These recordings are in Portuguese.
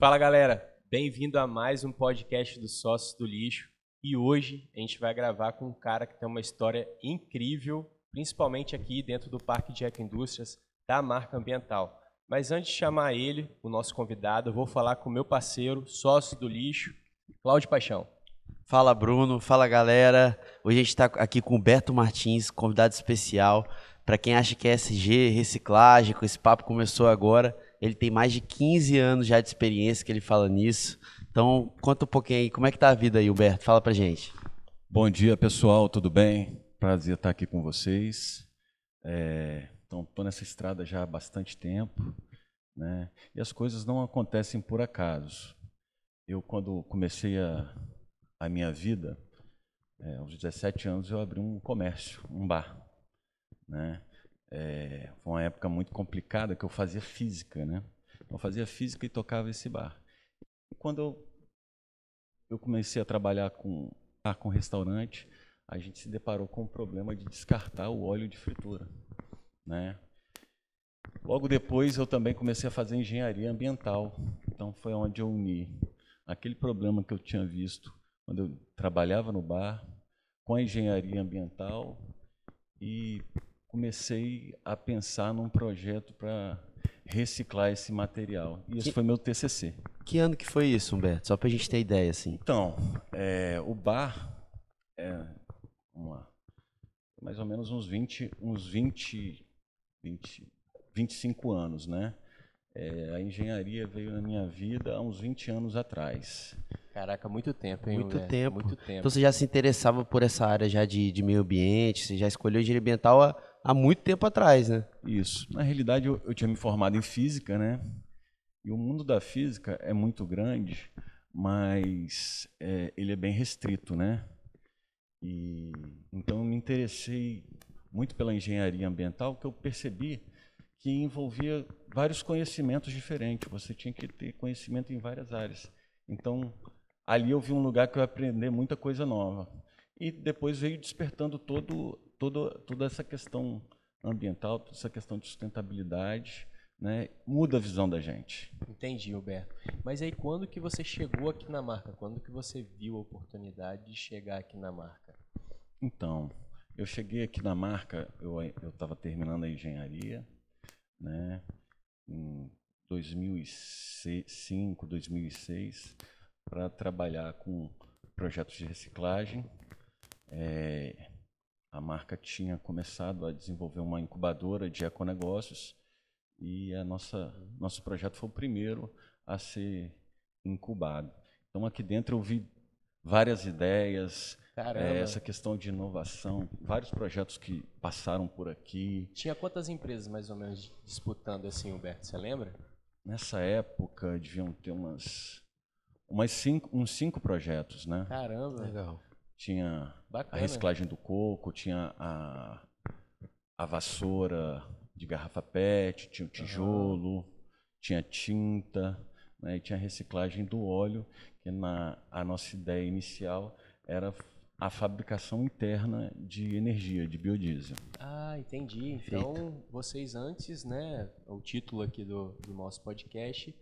Fala galera, bem-vindo a mais um podcast do Sócios do Lixo. E hoje a gente vai gravar com um cara que tem uma história incrível, principalmente aqui dentro do Parque de Ecoindústrias da marca ambiental. Mas antes de chamar ele, o nosso convidado, eu vou falar com o meu parceiro, sócio do lixo, Cláudio Paixão. Fala Bruno, fala galera. Hoje a gente está aqui com o Beto Martins, convidado especial. Para quem acha que é SG, reciclagem, esse papo começou agora, ele tem mais de 15 anos já de experiência que ele fala nisso. Então, conta um pouquinho aí, como é que tá a vida aí, Humberto? Fala pra gente. Bom dia, pessoal, tudo bem? Prazer estar aqui com vocês. É, então, estou nessa estrada já há bastante tempo, né? E as coisas não acontecem por acaso. Eu, quando comecei a, a minha vida, é, aos 17 anos, eu abri um comércio, um bar, né? É, foi uma época muito complicada que eu fazia física, né? Eu fazia física e tocava esse bar. E quando eu, eu comecei a trabalhar com, ah, com restaurante, a gente se deparou com o problema de descartar o óleo de fritura. Né? Logo depois, eu também comecei a fazer engenharia ambiental. Então, foi onde eu uni aquele problema que eu tinha visto quando eu trabalhava no bar, com a engenharia ambiental e comecei a pensar num projeto para reciclar esse material. E esse que, foi meu TCC. Que ano que foi isso, Humberto? Só para a gente ter ideia, assim. Então, é, o bar, é, vamos lá, mais ou menos uns 20, uns 20, 20 25 anos, né? É, a engenharia veio na minha vida há uns 20 anos atrás. Caraca, muito tempo, hein? Muito tempo. Muito tempo. Então você já se interessava por essa área já de, de meio ambiente, você já escolheu engenharia ambiental há, há muito tempo atrás, né? Isso. Na realidade, eu, eu tinha me formado em física, né? E o mundo da física é muito grande, mas é, ele é bem restrito, né? E então eu me interessei muito pela engenharia ambiental, que eu percebi que envolvia vários conhecimentos diferentes. Você tinha que ter conhecimento em várias áreas. Então, ali eu vi um lugar que eu ia aprender muita coisa nova. E depois veio despertando todo, todo, toda essa questão ambiental, toda essa questão de sustentabilidade, né? muda a visão da gente. Entendi, Roberto. Mas aí quando que você chegou aqui na marca? Quando que você viu a oportunidade de chegar aqui na marca? Então, eu cheguei aqui na marca, eu estava terminando a engenharia, né? Em 2005, 2006, para trabalhar com projetos de reciclagem. É, a marca tinha começado a desenvolver uma incubadora de econegócios e a nossa nosso projeto foi o primeiro a ser incubado. Então aqui dentro eu vi várias ideias, é, essa questão de inovação, vários projetos que passaram por aqui. Tinha quantas empresas mais ou menos disputando assim, Humberto? Você lembra? Nessa época deviam ter umas, umas cinco, uns cinco projetos, né? Caramba, legal. Tinha Bacana. a reciclagem do coco, tinha a, a vassoura de garrafa PET, tinha o tijolo, uhum. tinha tinta, né? e tinha a reciclagem do óleo, que na a nossa ideia inicial era a fabricação interna de energia, de biodiesel. Ah, entendi. Então, vocês antes, né, o título aqui do, do nosso podcast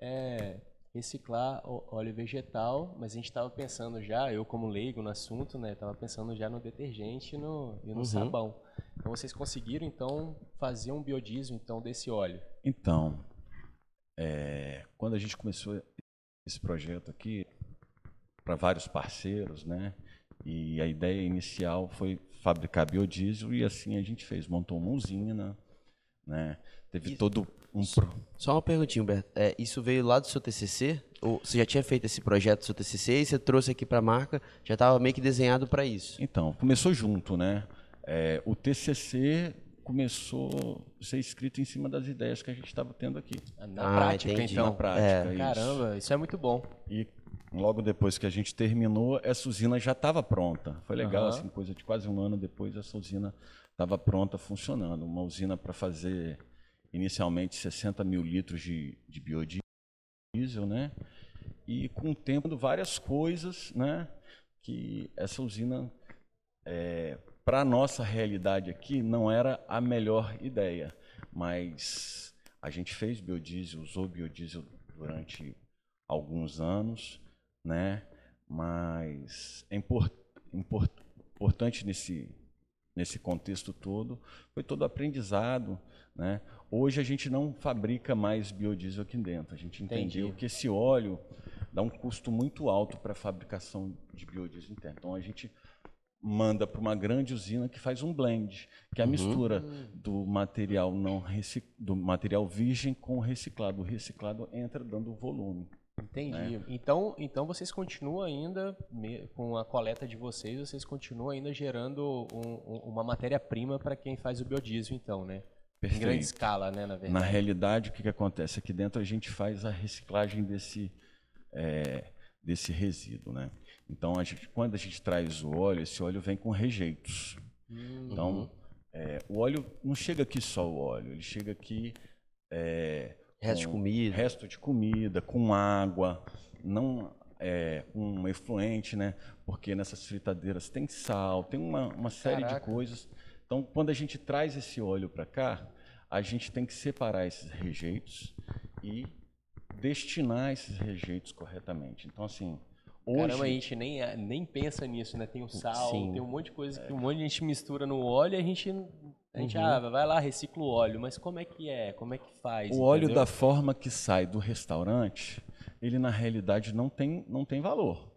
é reciclar óleo vegetal, mas a gente estava pensando já, eu como leigo no assunto, né, estava pensando já no detergente e no, e no uhum. sabão. Então, vocês conseguiram, então, fazer um biodiesel, então, desse óleo? Então, é, quando a gente começou esse projeto aqui, para vários parceiros, né, e a ideia inicial foi fabricar biodiesel e assim a gente fez, montou uma usina, né? Teve isso, todo um pro... Só uma perguntinha, Humberto. É, isso veio lá do seu TCC? Ou você já tinha feito esse projeto do seu TCC e você trouxe aqui para a marca? Já estava meio que desenhado para isso? Então, começou junto, né? É, o TCC começou a ser escrito em cima das ideias que a gente estava tendo aqui. Na ah, prática, entendi. então. Na prática, é. isso. Caramba, isso é muito bom. E logo depois que a gente terminou, essa usina já estava pronta. Foi legal, uhum. assim, coisa de quase um ano depois, essa usina estava pronta, funcionando. Uma usina para fazer inicialmente 60 mil litros de, de biodiesel, né? E com o tempo, várias coisas, né? Que essa usina, é, para a nossa realidade aqui, não era a melhor ideia. Mas a gente fez biodiesel, usou biodiesel durante alguns anos, né? Mas é import, import, importante nesse, nesse contexto todo, foi todo aprendizado, né? Hoje a gente não fabrica mais biodiesel aqui dentro. A gente entendeu Entendi. que esse óleo dá um custo muito alto para a fabricação de biodiesel interno. Então a gente manda para uma grande usina que faz um blend, que é a uhum. mistura do material não do material virgem com o reciclado. O reciclado entra dando volume. Entendi. Né? Então, então vocês continuam ainda com a coleta de vocês, vocês continuam ainda gerando um, uma matéria-prima para quem faz o biodiesel, então, né? Perfeito. Em grande escala, né, na verdade. Na realidade, o que, que acontece aqui dentro? A gente faz a reciclagem desse é, desse resíduo, né? Então, a gente, quando a gente traz o óleo, esse óleo vem com rejeitos. Uhum. Então, é, o óleo não chega aqui só o óleo, ele chega aqui é, resto de comida, resto de comida, com água, não é, um efluente, né? Porque nessas fritadeiras tem sal, tem uma, uma série Caraca. de coisas. Então, quando a gente traz esse óleo para cá, a gente tem que separar esses rejeitos e destinar esses rejeitos corretamente. Então, assim, Hoje... Caramba, a gente nem, nem pensa nisso, né? Tem o sal, Sim. tem um monte de coisa que um monte de gente mistura no óleo e a gente, a gente uhum. ah, vai lá, recicla o óleo. Mas como é que é? Como é que faz? O óleo da forma que sai do restaurante, ele na realidade não tem, não tem valor.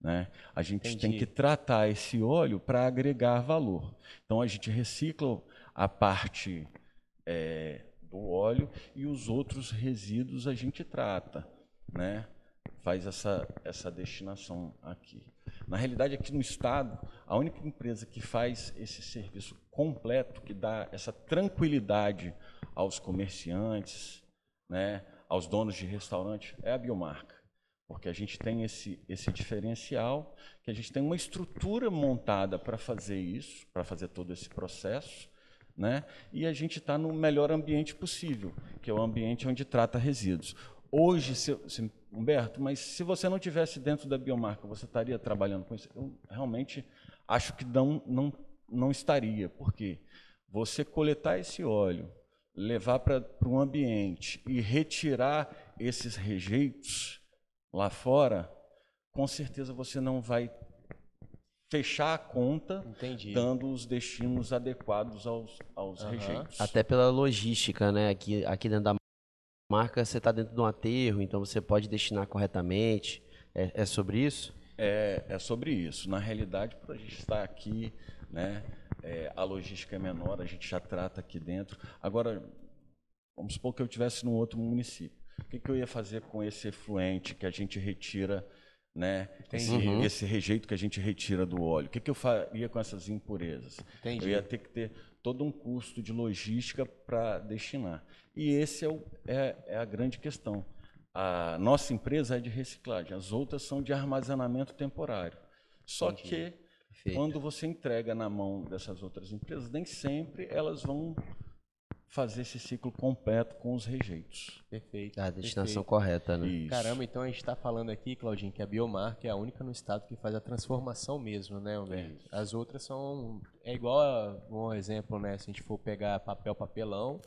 Né? A gente Entendi. tem que tratar esse óleo para agregar valor. Então a gente recicla a parte é, do óleo e os outros resíduos a gente trata, né? Faz essa, essa destinação aqui. Na realidade, aqui no estado, a única empresa que faz esse serviço completo, que dá essa tranquilidade aos comerciantes, né, aos donos de restaurante, é a Biomarca. Porque a gente tem esse, esse diferencial, que a gente tem uma estrutura montada para fazer isso, para fazer todo esse processo, né? E a gente está no melhor ambiente possível, que é o ambiente onde trata resíduos. Hoje, se, se, Humberto, mas se você não tivesse dentro da biomarca, você estaria trabalhando com isso? Eu realmente acho que não, não, não estaria. Por quê? Você coletar esse óleo, levar para o ambiente e retirar esses rejeitos lá fora, com certeza você não vai fechar a conta, Entendi. dando os destinos adequados aos, aos uhum. rejeitos. Até pela logística, né? Aqui, aqui dentro da marca, você está dentro de um aterro, então você pode destinar corretamente. É, é sobre isso? É, é sobre isso. Na realidade, para a gente estar aqui, né? É, a logística é menor, a gente já trata aqui dentro. Agora, vamos supor que eu estivesse num outro município. O que, que eu ia fazer com esse efluente que a gente retira né? Esse, uhum. esse, rejeito que a gente retira do óleo. O que, que eu faria com essas impurezas? Entendi. Eu ia ter que ter todo um custo de logística para destinar. E esse é, o, é, é, a grande questão. A nossa empresa é de reciclagem, as outras são de armazenamento temporário. Só Entendi. que Perfeito. quando você entrega na mão dessas outras empresas, nem sempre elas vão fazer esse ciclo completo com os rejeitos. Perfeito. A destinação perfeito. correta, né? Isso. Caramba, então a gente está falando aqui, Claudinho, que a Biomarca é a única no estado que faz a transformação mesmo, né, Humberto? As outras são. É igual a, um exemplo, né? Se a gente for pegar papel, papelão,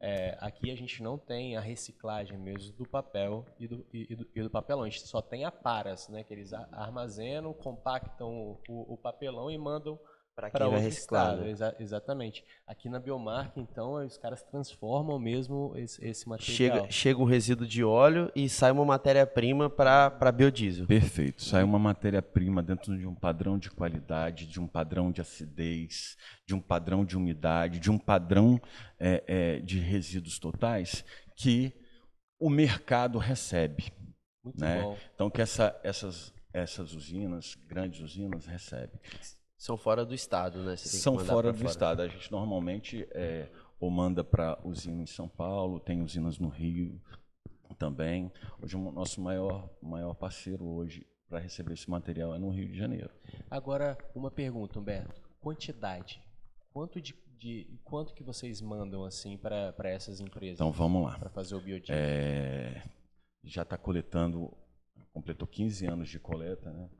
é, aqui a gente não tem a reciclagem mesmo do papel e do, e, do, e do, papelão. A gente só tem a paras, né? Que eles armazenam, compactam o, o papelão e mandam para quem vai reciclar. Né? Exa exatamente. Aqui na biomarca, então, os caras transformam mesmo esse, esse material. Chega, chega um resíduo de óleo e sai uma matéria-prima para biodiesel. Perfeito. Sai uma matéria-prima dentro de um padrão de qualidade, de um padrão de acidez, de um padrão de umidade, de um padrão é, é, de resíduos totais que o mercado recebe. Muito né? bom. Então, que essa, essas, essas usinas, grandes usinas, recebem. São fora do estado, né? São fora do fora. estado. A gente normalmente é, ou manda para usina em São Paulo, tem usinas no Rio também. Hoje o nosso maior, maior parceiro hoje para receber esse material é no Rio de Janeiro. Agora, uma pergunta, Humberto. Quantidade. Quanto de, de quanto que vocês mandam assim para essas empresas? Então vamos lá. Para fazer o biodiesel. É, já está coletando, completou 15 anos de coleta, né?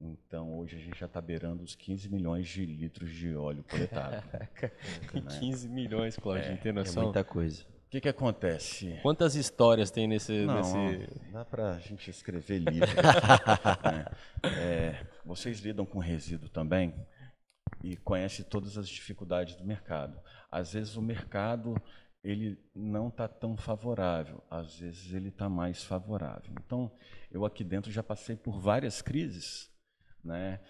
Então, hoje a gente já está beirando os 15 milhões de litros de óleo coletado. né? 15 milhões, Claudinho, é, tem noção? É muita coisa. O que, que acontece? Quantas histórias tem nesse. Não, nesse... dá para a gente escrever livro. né? é, vocês lidam com resíduo também e conhecem todas as dificuldades do mercado. Às vezes o mercado ele não está tão favorável, às vezes ele está mais favorável. Então, eu aqui dentro já passei por várias crises, né,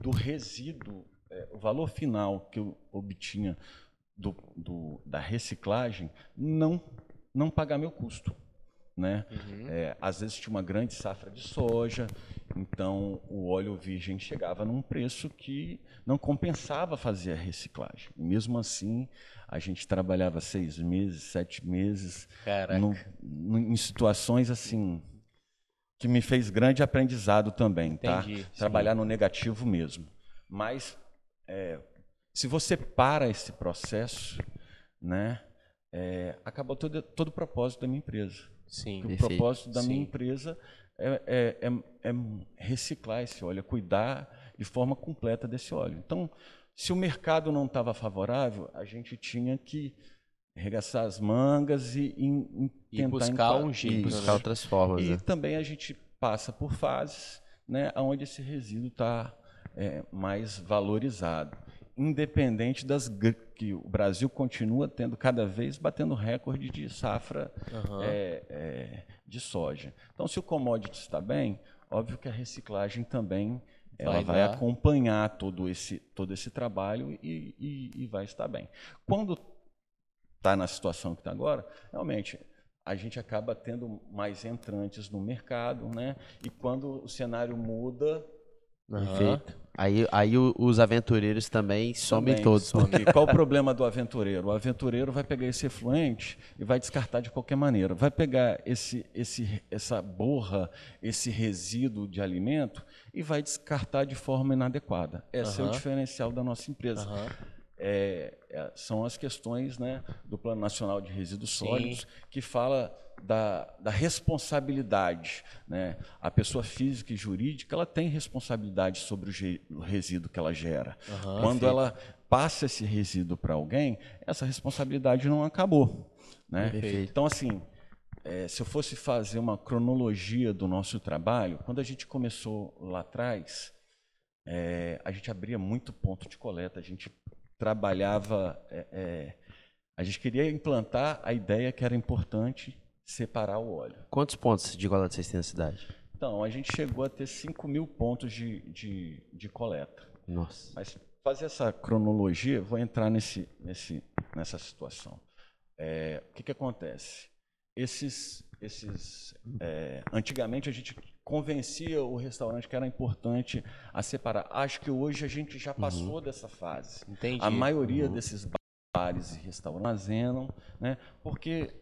do resíduo, é, o valor final que eu obtinha do, do, da reciclagem não, não pagar meu custo. Né? Uhum. É, às vezes tinha uma grande safra de soja, então o óleo virgem chegava num preço que não compensava fazer a reciclagem. E mesmo assim, a gente trabalhava seis meses, sete meses, no, no, em situações assim que me fez grande aprendizado também, tá? Entendi, tá? Trabalhar no negativo mesmo. Mas é, se você para esse processo, né, é, acabou todo, todo o propósito da minha empresa. Sim, o propósito da Sim. minha empresa é, é, é, é, reciclar esse óleo, é cuidar de forma completa desse óleo. Então, se o mercado não estava favorável, a gente tinha que arregaçar as mangas e, e, e tentar buscar um jeito, buscar outras formas. E né? também a gente passa por fases, né, onde esse resíduo está é, mais valorizado independente das que o Brasil continua tendo cada vez batendo recorde de safra uhum. é, é, de soja. Então, se o commodity está bem, óbvio que a reciclagem também ela vai, vai acompanhar todo esse, todo esse trabalho e, e, e vai estar bem. Quando está na situação que está agora, realmente a gente acaba tendo mais entrantes no mercado, né? E quando o cenário muda, Perfeito. Aí, aí os aventureiros também somem também, todos. Some. Qual o problema do aventureiro? O aventureiro vai pegar esse efluente e vai descartar de qualquer maneira. Vai pegar esse, esse, essa borra, esse resíduo de alimento e vai descartar de forma inadequada. Esse uhum. é o diferencial da nossa empresa. Uhum. É, é, são as questões né, do Plano Nacional de Resíduos Sólidos que fala da, da responsabilidade. Né? A pessoa física e jurídica ela tem responsabilidade sobre o, o resíduo que ela gera. Uhum, Quando ela passa esse resíduo para alguém, essa responsabilidade não acabou. Né? Então, assim, é, se eu fosse fazer uma cronologia do nosso trabalho, quando a gente começou lá atrás, é, a gente abria muito ponto de coleta, a gente trabalhava. É, é a gente queria implantar a ideia que era importante separar o óleo. Quantos pontos de coleta vocês têm na cidade? Então, a gente chegou a ter 5 mil pontos de, de, de coleta. Nossa. Mas fazer essa cronologia, vou entrar nesse, nesse, nessa situação. É, o que, que acontece? Esses, esses, é, antigamente a gente convencia o restaurante que era importante a separar. Acho que hoje a gente já passou uhum. dessa fase. Entendi. A maioria uhum. desses bares e restaurantes armazenam, né? Porque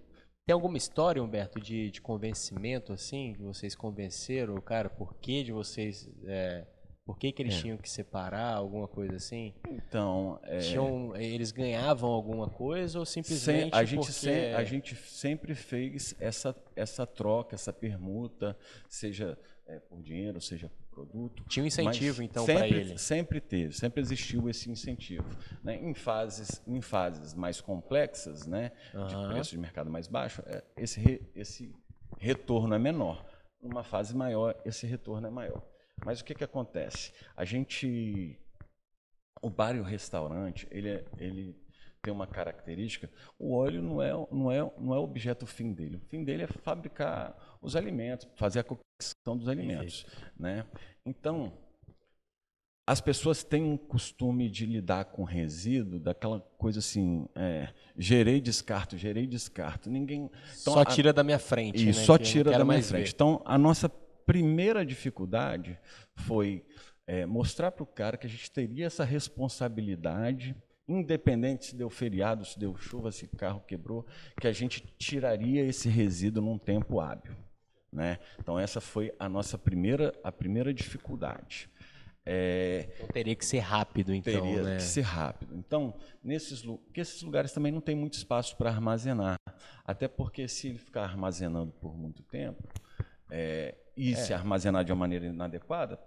tem alguma história, Humberto, de, de convencimento, assim, que vocês convenceram o cara, por que de vocês. É, por que, que eles é. tinham que separar, alguma coisa assim? Então. É... Tinham, eles ganhavam alguma coisa ou simplesmente. Sem, a, gente porque... a gente sempre fez essa, essa troca, essa permuta, seja é, por dinheiro, seja produto. Tinha um incentivo, então, para ele? Sempre teve, sempre existiu esse incentivo. Né? Em, fases, em fases mais complexas, né, uhum. de preço de mercado mais baixo, é, esse, re, esse retorno é menor. Numa fase maior, esse retorno é maior. Mas o que, que acontece? A gente. O bar e o restaurante, ele, é, ele tem uma característica, o óleo não é, não é, não é o objeto fim dele. O fim dele é fabricar os alimentos, fazer a cocção dos alimentos. Né? Então, as pessoas têm um costume de lidar com resíduo, daquela coisa assim, é, gerei descarto, gerei descarto. Ninguém então, só tira da minha frente, e né? só tira da minha frente. Ver. Então, a nossa primeira dificuldade foi é, mostrar para o cara que a gente teria essa responsabilidade independente se deu feriado, se deu chuva, se o carro quebrou, que a gente tiraria esse resíduo num tempo hábil. Né? Então essa foi a nossa primeira, a primeira dificuldade. É, então teria que ser rápido, então. Teria né? que ser rápido. Então, nesses, porque esses lugares também não tem muito espaço para armazenar. Até porque se ele ficar armazenando por muito tempo é, e é. se armazenar de uma maneira inadequada,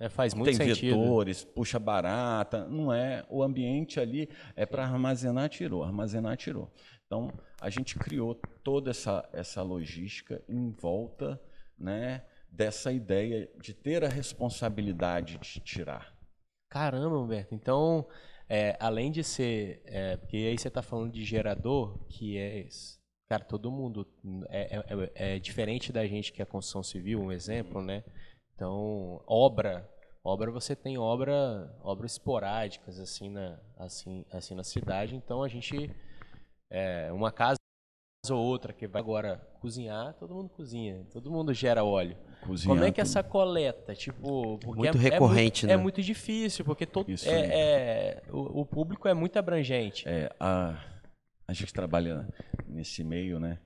É, faz muito tem sentido. vetores, puxa barata, não é. O ambiente ali é para armazenar, tirou, armazenar, tirou. Então, a gente criou toda essa, essa logística em volta né, dessa ideia de ter a responsabilidade de tirar. Caramba, Humberto. Então, é, além de ser. É, porque aí você está falando de gerador, que é. Cara, todo mundo. É, é, é, diferente da gente que é construção civil, um exemplo, né? Então, obra. Obra você tem obra, obras esporádicas assim na, assim, assim na cidade. Então a gente. É, uma casa ou outra que vai agora cozinhar, todo mundo cozinha, todo mundo gera óleo. Cozinhar, Como é que é essa coleta, tipo, muito é, recorrente, é muito, né? É muito difícil, porque todo é, é, o, o, público é muito abrangente. É, a, a gente trabalha nesse meio, né?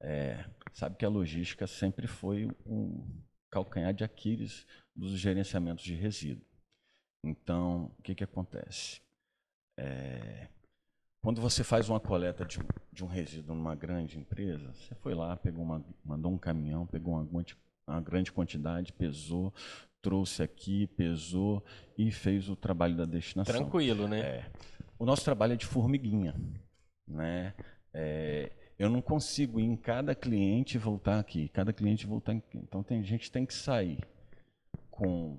É, sabe que a logística sempre foi um calcanhar de Aquiles dos gerenciamentos de resíduo. Então, o que, que acontece? É, quando você faz uma coleta de, de, um resíduo numa grande empresa, você foi lá, pegou uma, mandou um caminhão, pegou uma, uma grande quantidade, pesou, trouxe aqui, pesou e fez o trabalho da destinação. Tranquilo, né? É. O nosso trabalho é de formiguinha, né? É, eu não consigo ir em cada cliente voltar aqui, cada cliente voltar aqui. Então tem gente tem que sair com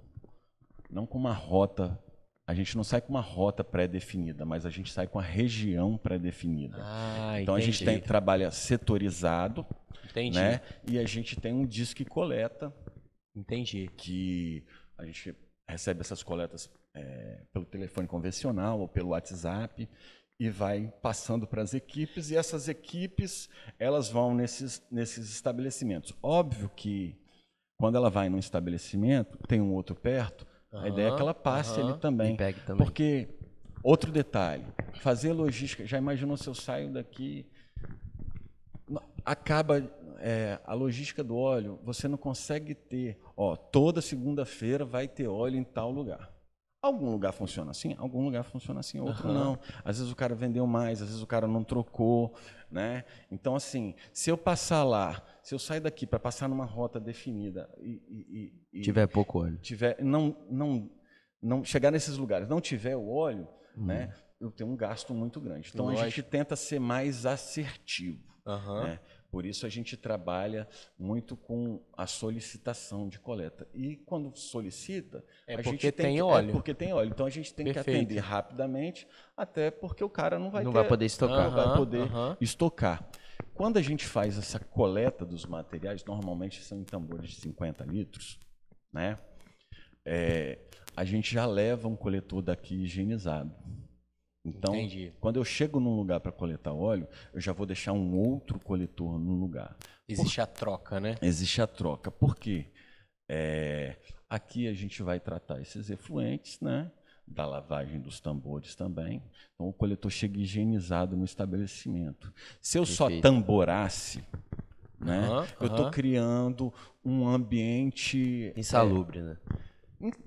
não com uma rota a gente não sai com uma rota pré-definida, mas a gente sai com a região pré-definida. Ah, então entendi. a gente tem, trabalha setorizado, entendi. né? E a gente tem um disque coleta. Entendi. Que a gente recebe essas coletas é, pelo telefone convencional ou pelo WhatsApp e vai passando para as equipes e essas equipes elas vão nesses, nesses estabelecimentos. Óbvio que quando ela vai num estabelecimento tem um outro perto Uhum, a ideia é que ela passe uhum. ali também, também. Porque, outro detalhe, fazer logística, já imaginou se eu saio daqui, acaba é, a logística do óleo, você não consegue ter, ó, toda segunda-feira vai ter óleo em tal lugar. Algum lugar funciona assim, algum lugar funciona assim, outro uhum. não. Às vezes o cara vendeu mais, às vezes o cara não trocou, né? Então assim, se eu passar lá, se eu sair daqui para passar numa rota definida e, e, e tiver pouco óleo, tiver não não não chegar nesses lugares, não tiver o óleo, uhum. né? Eu tenho um gasto muito grande. Então Lógico. a gente tenta ser mais assertivo, uhum. né? Por isso a gente trabalha muito com a solicitação de coleta. E quando solicita, é a gente tem, tem que, óleo. É porque tem óleo. Então a gente tem Perfeito. que atender rapidamente, até porque o cara não vai não ter, vai poder estocar, não vai poder estocar. Quando a gente faz essa coleta dos materiais, normalmente são em tambores de 50 litros, né? É, a gente já leva um coletor daqui higienizado. Então, Entendi. quando eu chego num lugar para coletar óleo, eu já vou deixar um outro coletor no lugar. Existe Por... a troca, né? Existe a troca. Por quê? É... Aqui a gente vai tratar esses efluentes, né? Da lavagem dos tambores também. Então o coletor chega higienizado no estabelecimento. Se eu Perfeito. só tamborasse, né? Uhum, eu estou criando um ambiente insalubre, é, né?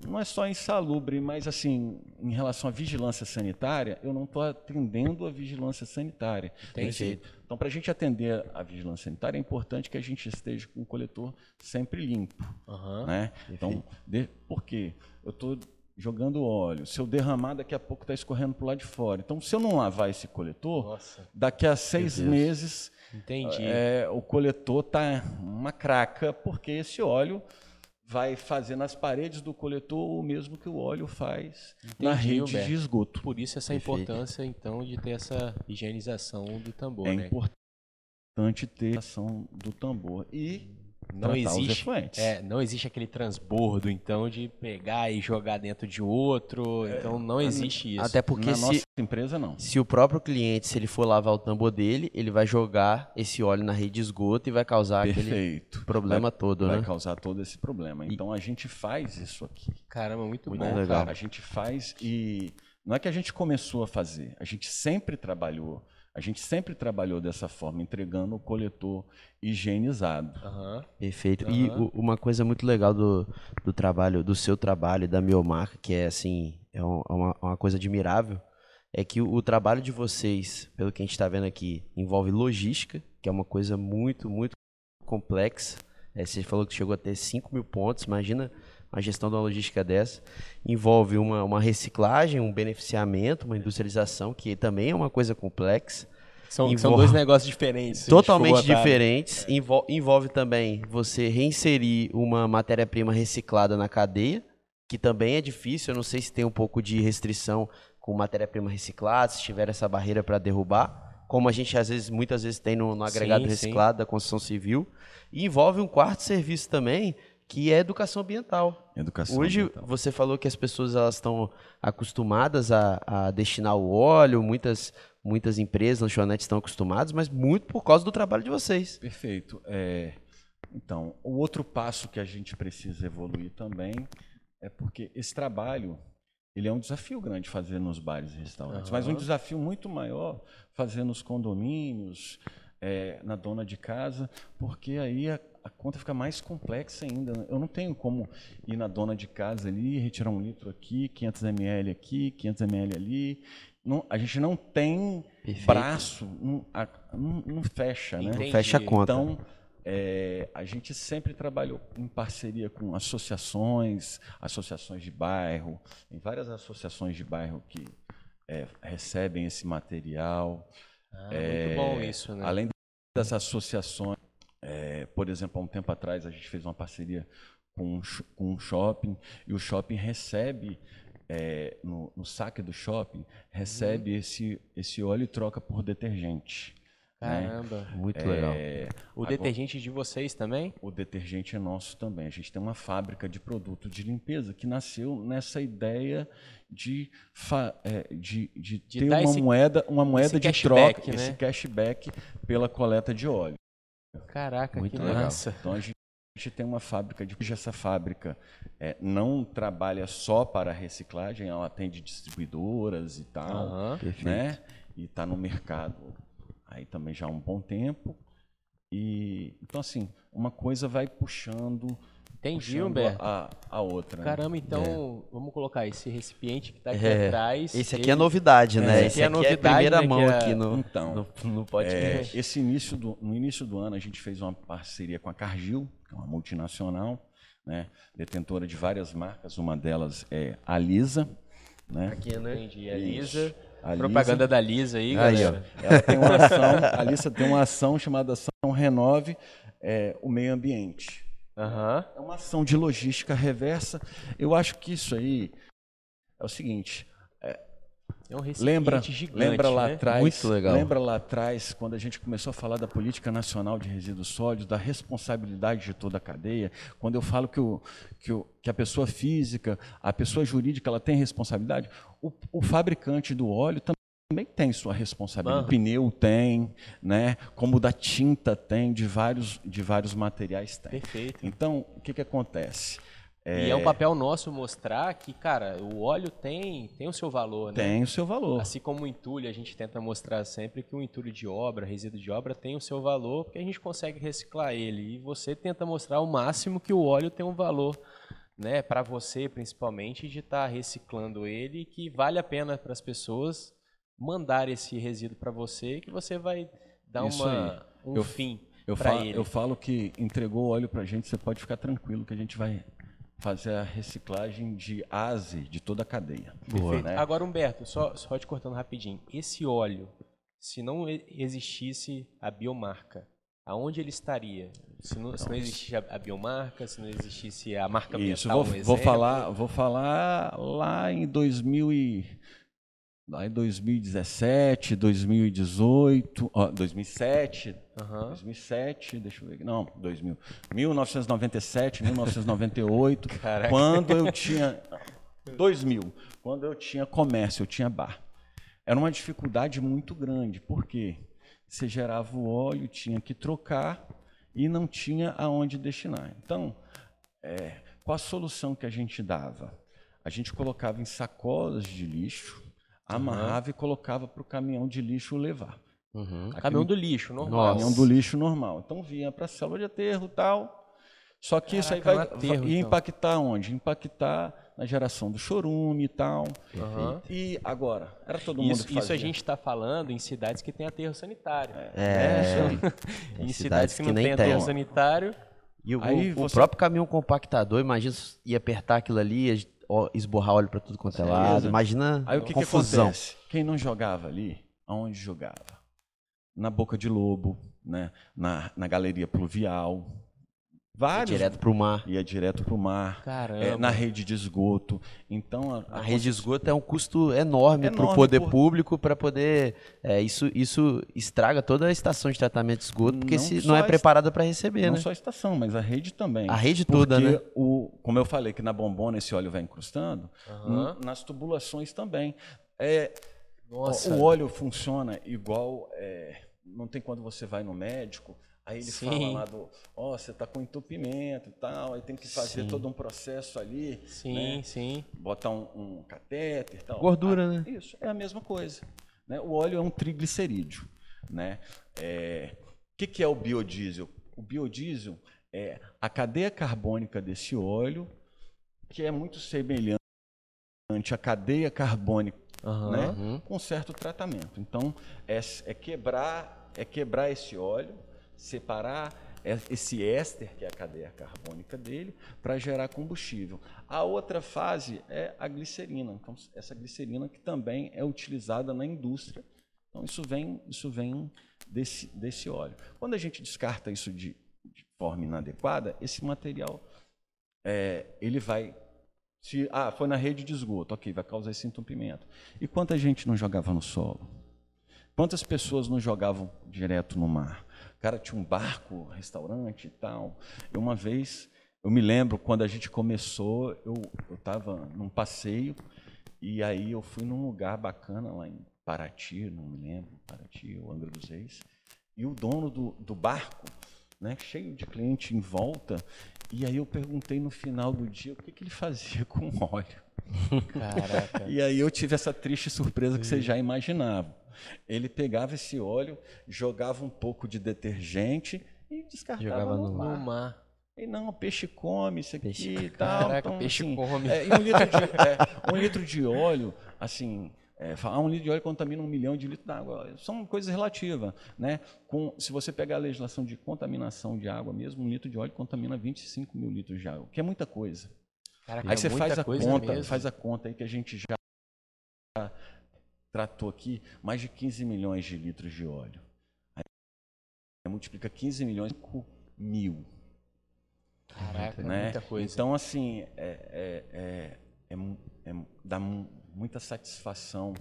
Não é só insalubre, mas assim, em relação à vigilância sanitária, eu não estou atendendo a vigilância sanitária. Entendi. Então, para a gente atender a vigilância sanitária, é importante que a gente esteja com o coletor sempre limpo. Uhum. Né? Então, de, por quê? Eu estou jogando óleo. Se eu derramar, daqui a pouco está escorrendo para o lado de fora. Então, se eu não lavar esse coletor, Nossa. daqui a seis meses, é, o coletor está uma craca, porque esse óleo vai fazer nas paredes do coletor o mesmo que o óleo faz Entendi, na rede Humberto. de esgoto. Por isso essa Perfeito. importância, então, de ter essa higienização do tambor. É né? importante ter a ação do tambor. E não existe, é, não existe aquele transbordo, então, de pegar e jogar dentro de outro. É, então, não existe isso. Até porque Na se, nossa empresa, não. Se o próprio cliente, se ele for lavar o tambor dele, ele vai jogar esse óleo na rede de esgoto e vai causar Perfeito. aquele problema vai, todo, vai né? Vai causar todo esse problema. Então, a gente faz isso aqui. Caramba, muito, muito bom, legal. Cara. A gente faz e... Não é que a gente começou a fazer, a gente sempre trabalhou a gente sempre trabalhou dessa forma, entregando o coletor higienizado. Uhum. Perfeito. Uhum. E o, uma coisa muito legal do, do trabalho, do seu trabalho, da Miomarca, que é assim, é, é uma, uma coisa admirável, é que o, o, trabalho de vocês, pelo que a gente está vendo aqui, envolve logística, que é uma coisa muito, muito complexa. É, você falou que chegou a ter 5 mil pontos, imagina a gestão de uma logística dessa. Envolve uma, uma reciclagem, um beneficiamento, uma industrialização, que também é uma coisa complexa. São, Envolve- são dois negócios diferentes. Totalmente diferentes. Envol- envolve também você reinserir uma matéria-prima reciclada na cadeia, que também é difícil. Eu não sei se tem um pouco de restrição com matéria-prima reciclada, se tiver essa barreira para derrubar, como a gente às vezes, muitas vezes tem no, no agregado Sim, sim. reciclado da construção civil. E envolve um quarto serviço também, que é educação ambiental. Educação Hoje ambiental. você falou que as pessoas elas estão acostumadas a, a destinar o óleo, muitas muitas empresas, lanchonetes estão acostumadas, mas muito por causa do trabalho de vocês. Perfeito. É, então, o outro passo que a gente precisa evoluir também é porque esse trabalho ele é um desafio grande fazer nos bares e restaurantes, mas um desafio muito maior fazer nos condomínios, é, na dona de casa, porque aí a, a conta fica mais complexa ainda. Eu não tenho como ir na dona de casa ali, retirar um litro aqui, 500 ml aqui, 500 ml ali. Não- a gente não tem Perfeito. braço, não, a- não- não fecha, né? Entendi. Fecha a conta. Então, é, a gente sempre trabalhou em parceria com associações, associações de bairro, tem várias associações de bairro que é, recebem esse material. Ah, É, muito bom isso, né? Além das associações, é, por exemplo, há um tempo atrás a gente fez uma parceria com um, com um shopping e o shopping recebe é, no, no saque do shopping recebe esse esse óleo e troca por detergente. né? Caramba. Muito legal. É, O agora- detergente de vocês também? o detergente é nosso também. A gente tem uma fábrica de produto de limpeza que nasceu nessa ideia de, é, de, de De ter uma esse- moeda, uma moeda de cashback, troca, né? esse cashback pela coleta de óleo. Caraca, Muito que legal. massa. Então a gente, a gente tem uma fábrica de cuja essa fábrica é, não trabalha só para reciclagem, ela atende distribuidoras e tal. Perfeito. né? E está no mercado aí também já há um bom tempo. E então assim, uma coisa vai puxando, Entendi, Humberto. a, a outra. né? Caramba, então vamos colocar esse recipiente que tá aqui É, atrás. Esse aqui ele- é novidade, né? É, Esse é aqui é a novidade, primeira né, mão é- aqui no, Então, no, no é, podcast. esse início do, no início do ano a gente fez uma parceria com a Cargill, que é uma multinacional, né? Detentora de várias marcas, uma delas é a Lisa, né? Aqui, né? Entendi. A Isso. Lisa. A Propaganda da Lisa aí, Aí, galera. Ela tem uma ação, a Lisa tem uma ação chamada Ação Renove é, o Meio Ambiente. Aham. É uma ação de logística reversa. Eu acho que isso aí é o seguinte. É um recipiente Lembra, gigante, lembra lá né? atrás? Muito legal. Lembra lá atrás quando a gente começou a falar da política nacional de resíduos sólidos, da responsabilidade de toda a cadeia? Quando eu falo que, o, que, o, que a pessoa física, a pessoa jurídica, ela tem responsabilidade, o, o fabricante do óleo também tem sua responsabilidade. Aham. O pneu tem, né? Como o da tinta tem, de vários, de vários materiais tem. Perfeito. Então, o que, que acontece? E é um papel nosso mostrar que, cara, o óleo tem, tem o seu valor, né? Tem o seu valor. Assim como o entulho, a gente tenta mostrar sempre que o entulho de obra, resíduo de obra, tem o seu valor, porque a gente consegue reciclar ele. E você tenta mostrar ao máximo que o óleo tem um valor, né, para você principalmente, de estar reciclando ele, que vale a pena para as pessoas mandar esse resíduo para você, que você vai dar Isso uma, aí. um Eu- fim Eu para falo, ele. eu falo que entregou o óleo pra gente, você pode ficar tranquilo que a gente vai fazer a reciclagem de ASE de toda a cadeia. Perfeito. né? Agora, Humberto, só, só te cortando rapidinho. Esse óleo, se não existisse a biomarca, aonde ele estaria? Se não, se não existisse a, a biomarca, se não existisse a marca Isso, ambiental, vou, um vou falar, vou falar lá em 2000 e, lá em 2017, 2018, ó, 2007, Aham. 2007, deixa eu ver, aqui, não, 2000, 1997, 1998, Caraca. quando eu tinha 2000, quando eu tinha comércio, eu tinha bar. Era uma dificuldade muito grande, porque você gerava o óleo, tinha que trocar e não tinha aonde destinar. Então, é, qual a solução que a gente dava? A gente colocava em sacolas de lixo, amarrava e colocava para o caminhão de lixo levar. Uhum. Caminhão do lixo, normal. Nossa. Caminhão do lixo normal. Então vinha para a selva de aterro e tal. Só que isso aí vai, Caraca, no aterro, vai- então. impactar onde? Impactar na geração do chorume e tal. Aham. E agora? Era todo mundo Isso, que isso a gente está falando em cidades que têm aterro sanitário. É, Em tem cidades que não nem têm tem. aterro sanitário, E o, Aí o você- próprio caminhão compactador, imagina se ia apertar aquilo ali, esborrar óleo pra tudo quanto é lado. Imagina Aí o que, que confusão. acontece? Quem não jogava ali, aonde jogava? Na Boca de Lobo, né? na, na Galeria Pluvial. Vários. direto pro mar. Ia direto para o mar. Caramba. é, na rede de esgoto. Então, a, A rede de esgoto é um custo enorme para o poder por- público para poder. é, isso, isso estraga toda a estação de tratamento de esgoto, porque Não se não é a est- preparada para receber, não né? só a estação, mas a rede também. A rede Porque toda, né? o, como eu falei que na bombona esse óleo vai incrustando, Aham. n- nas tubulações também. É, Nossa. O óleo funciona igual. é, não tem quando você vai no médico, aí ele Sim. fala lá do. Ó, você está com entupimento e tal, aí tem que fazer Sim. todo um processo ali. Sim, né, sim. Botar um, um catéter e tal. Gordura, Ah, né? Isso, é a mesma coisa. Né? O óleo é um triglicerídeo. Né? É, o que, que é o biodiesel? O biodiesel é a cadeia carbônica desse óleo, que é muito semelhante à cadeia carbônica Aham. né? Uhum. com certo tratamento. Então, é, é quebrar, é quebrar esse óleo, separar é- esse éster, que é a cadeia carbônica dele, para gerar combustível. A outra fase é a glicerina. Então, essa glicerina que também é utilizada na indústria. Então, isso vem, isso vem desse, desse óleo. Quando a gente descarta isso de forma inadequada, esse material é, ele vai se, ah, foi na rede de esgoto, ok, vai causar esse entupimento. E quanta gente não jogava no solo? Quantas pessoas não jogavam direto no mar? O cara tinha um barco, restaurante e tal. E uma vez, eu me lembro, quando a gente começou, eu estava num passeio e aí eu fui num lugar bacana lá em Paraty, não me lembro, Paraty ou Angra dos Reis. E o dono do, do barco, né, cheio de cliente em volta, e aí eu perguntei no final do dia o que, que ele fazia com o óleo. Caraca. E aí eu tive essa triste surpresa que vocês já imaginavam. Ele pegava esse óleo, jogava um pouco de detergente e descartava Jogava no, no mar. Mar. E não, peixe come isso aqui Peixe- e tal. Caraca, então, peixe assim, come. é, e um, litro de, é, um litro de óleo, assim, é, falar um litro de óleo contamina um milhão de litros d'água. São coisas relativas. Né? Com, se você pegar a legislação de contaminação de água mesmo, um litro de óleo contamina 25 mil litros de água, que é muita coisa. Caraca, Aí é você faz a conta, mesmo. faz a conta aí que a gente já tratou aqui, mais de 15 milhões de litros de óleo. Aí multiplica 15 milhões por mil. Caraca, é né? muita coisa. Então, assim, é, é, é, é é dá muita satisfação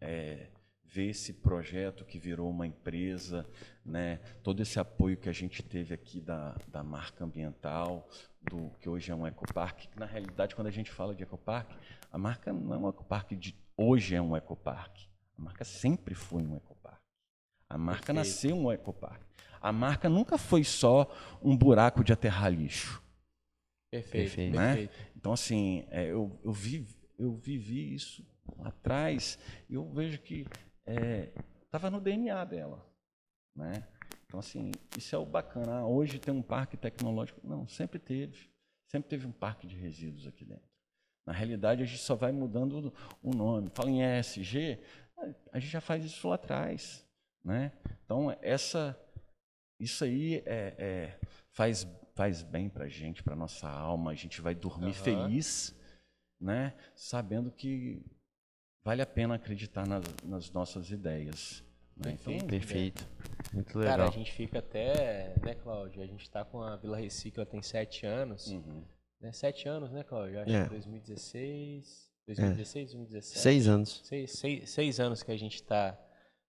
é, ver esse projeto que virou uma empresa, né? todo esse apoio que a gente teve aqui da, da marca ambiental, do que hoje é um ecoparque. que, Na realidade, quando a gente fala de ecoparque, a marca não é um ecoparque de hoje é um ecoparque. A marca sempre foi um ecoparque. A marca Perfeito. nasceu um ecoparque. A marca nunca foi só um buraco de aterrar lixo. perfeito. Né? perfeito. Então, assim, é, eu, eu, vivi, eu vivi isso lá atrás e eu vejo que estava no DNA dela. Né? Então, assim, isso é o bacana. Ah, hoje tem um parque tecnológico. Não, sempre teve. Sempre teve um parque de resíduos aqui dentro. Na realidade, a gente só vai mudando o nome. Fala em ESG, a gente já faz isso lá atrás. Né? Então, essa, isso aí é, é, faz, faz bem para a gente, para nossa alma. A gente vai dormir Aham. feliz, né? sabendo que vale a pena acreditar nas, nas nossas ideias. Né? Então, Perfeito. Perfeito. Muito Cara, legal. a gente fica até, né, Cláudio? A gente tá com a Vila Recicla tem sete anos. uhum. Né? Sete anos, né, Cláudio? Acho É. que 2016. 2016, 2017. Seis anos. Seis, seis, seis anos que a gente está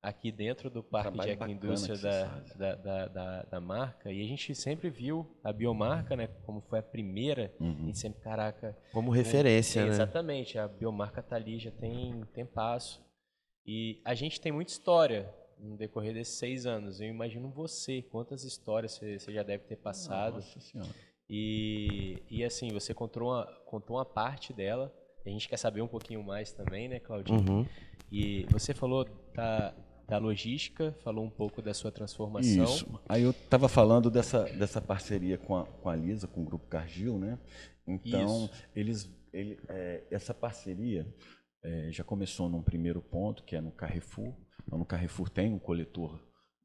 aqui dentro do Parque de trabalho Agroindústria da, da, da, da, da marca e a gente sempre viu a biomarca, né, como foi a primeira, a Uhum. gente sempre, caraca... Como referência, é, né? Exatamente, a biomarca tá ali, já tem, tem passo. E a gente tem muita história no decorrer desses seis anos. Eu imagino você, quantas histórias você, você já deve ter passado. Nossa Senhora. E, e assim, você contou uma, contou uma parte dela. A gente quer saber um pouquinho mais também, né, Claudinho? Uhum. E você falou da, da logística, falou um pouco da sua transformação. Isso. Aí eu estava falando dessa, dessa parceria com a, com a Lisa, com o Grupo Cargill, né? Então, Isso. eles, ele, é, essa parceria é, já começou num primeiro ponto, que é no Carrefour. Então, no Carrefour tem um coletor